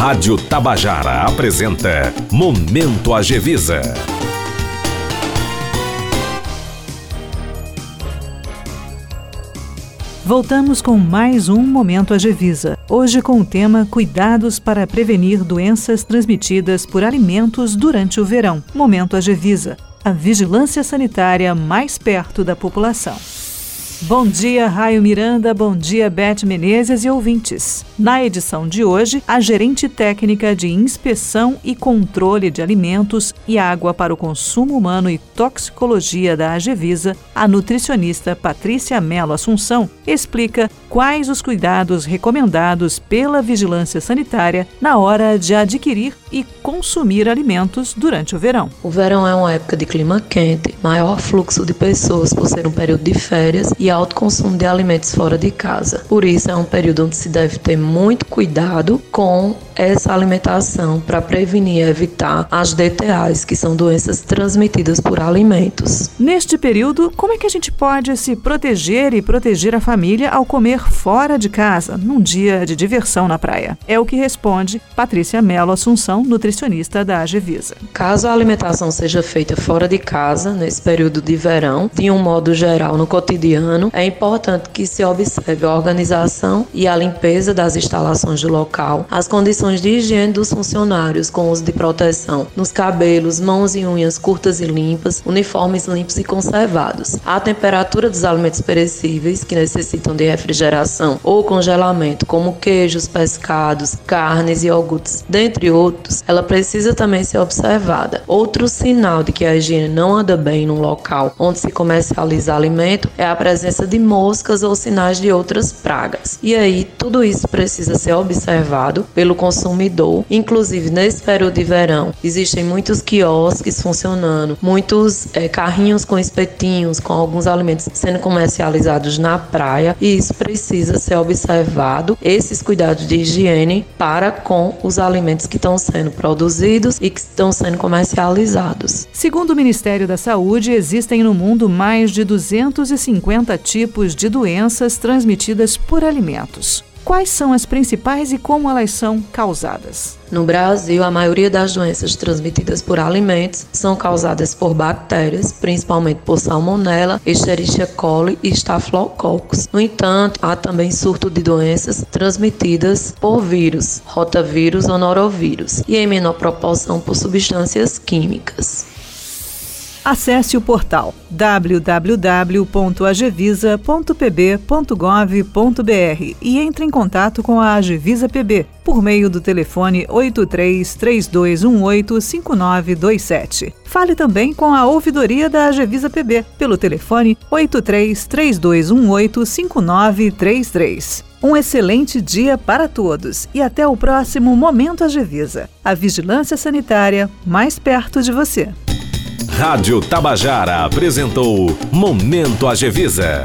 Rádio Tabajara apresenta Momento Agevisa. Voltamos com mais um Momento Agevisa. Hoje com o tema Cuidados para prevenir doenças transmitidas por alimentos durante o verão. Momento Agevisa. A vigilância sanitária mais perto da população. Bom dia, Raio Miranda, bom dia, Beth Menezes e ouvintes. Na edição de hoje, a gerente técnica de inspeção e controle de alimentos e água para o consumo humano e toxicologia da Agevisa, a nutricionista Patrícia Mello Assunção, explica quais os cuidados recomendados pela vigilância sanitária na hora de adquirir e consumir alimentos durante o verão. O verão é uma época de clima quente, maior fluxo de pessoas por ser um período de férias e alto consumo de alimentos fora de casa. Por isso, é um período onde se deve ter muito cuidado com essa alimentação para prevenir e evitar as DTAs, que são doenças transmitidas por alimentos. Neste período, como é que a gente pode se proteger e proteger a família ao comer fora de casa, num dia de diversão na praia? É o que responde Patrícia Mello Assunção, nutricionista da Agevisa. Caso a alimentação seja feita fora de casa, nesse período de verão, de um modo geral no cotidiano, é importante que se observe a organização e a limpeza das instalações do local, as condições de higiene dos funcionários com uso de proteção nos cabelos, mãos e unhas curtas e limpas, uniformes limpos e conservados, a temperatura dos alimentos perecíveis que necessitam de refrigeração ou congelamento, como queijos, pescados, carnes e iogurtes, dentre outros, ela precisa também ser observada. Outro sinal de que a higiene não anda bem num local onde se comercializa alimento é a presença de moscas ou sinais de outras pragas. E aí, tudo isso precisa ser observado pelo consumidor. Inclusive, nesse período de verão, existem muitos quiosques funcionando, muitos é, carrinhos com espetinhos, com alguns alimentos sendo comercializados na praia, e isso precisa ser observado, esses cuidados de higiene para com os alimentos que estão sendo produzidos e que estão sendo comercializados. Segundo o Ministério da Saúde, existem no mundo mais de 250 tipos de doenças transmitidas por alimentos. Quais são as principais e como elas são causadas? No Brasil, a maioria das doenças transmitidas por alimentos são causadas por bactérias, principalmente por salmonella, Escherichia coli e Staphylococcus. No entanto, há também surto de doenças transmitidas por vírus, rotavírus ou norovírus, e em menor proporção por substâncias químicas. Acesse o portal www.agevisa.pb.gov.br e entre em contato com a Agevisa PB por meio do telefone 8332185927. Fale também com a ouvidoria da Agevisa PB pelo telefone 8332185933. Um excelente dia para todos e até o próximo Momento Agevisa. A vigilância sanitária mais perto de você. Rádio Tabajara apresentou Momento Agevisa.